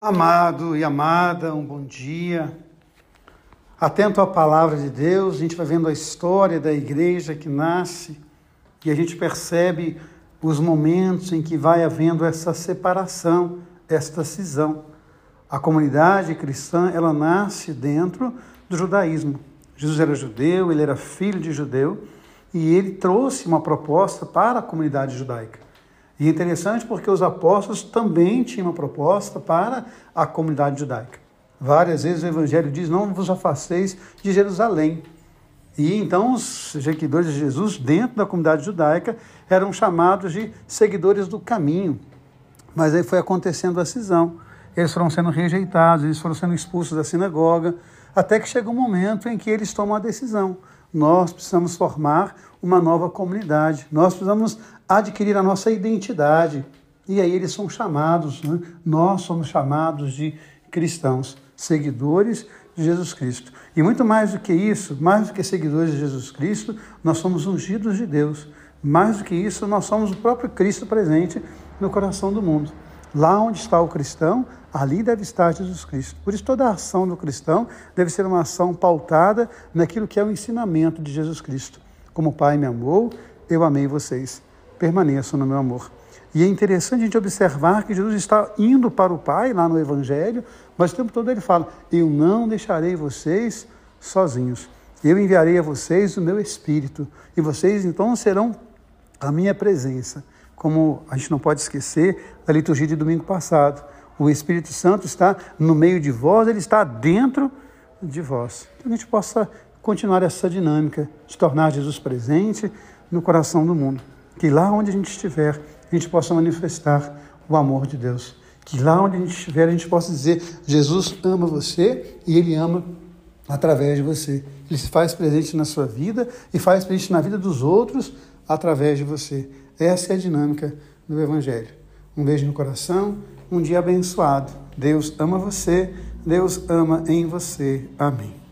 Amado e amada, um bom dia. Atento à palavra de Deus, a gente vai vendo a história da igreja que nasce e a gente percebe os momentos em que vai havendo essa separação, esta cisão. A comunidade cristã, ela nasce dentro do judaísmo. Jesus era judeu, ele era filho de judeu e ele trouxe uma proposta para a comunidade judaica. E é interessante porque os apóstolos também tinham uma proposta para a comunidade judaica. Várias vezes o Evangelho diz: não vos afasteis de Jerusalém. E então os seguidores de Jesus, dentro da comunidade judaica, eram chamados de seguidores do caminho. Mas aí foi acontecendo a cisão. Eles foram sendo rejeitados, eles foram sendo expulsos da sinagoga, até que chega um momento em que eles tomam a decisão. Nós precisamos formar uma nova comunidade, nós precisamos adquirir a nossa identidade. E aí eles são chamados, né? nós somos chamados de cristãos, seguidores de Jesus Cristo. E muito mais do que isso, mais do que seguidores de Jesus Cristo, nós somos ungidos de Deus. Mais do que isso, nós somos o próprio Cristo presente no coração do mundo. Lá onde está o cristão, ali deve estar Jesus Cristo. Por isso, toda a ação do cristão deve ser uma ação pautada naquilo que é o ensinamento de Jesus Cristo. Como o Pai me amou, eu amei vocês permaneçam no meu amor. E é interessante a gente observar que Jesus está indo para o Pai, lá no Evangelho, mas o tempo todo ele fala: Eu não deixarei vocês sozinhos. Eu enviarei a vocês o meu Espírito. E vocês então serão a minha presença. Como a gente não pode esquecer da liturgia de domingo passado. O Espírito Santo está no meio de vós, ele está dentro de vós. Que a gente possa continuar essa dinâmica de tornar Jesus presente no coração do mundo que lá onde a gente estiver, a gente possa manifestar o amor de Deus. Que lá onde a gente estiver, a gente possa dizer: Jesus ama você e Ele ama através de você. Ele se faz presente na sua vida e faz presente na vida dos outros através de você. Essa é a dinâmica do Evangelho. Um beijo no coração, um dia abençoado. Deus ama você, Deus ama em você. Amém.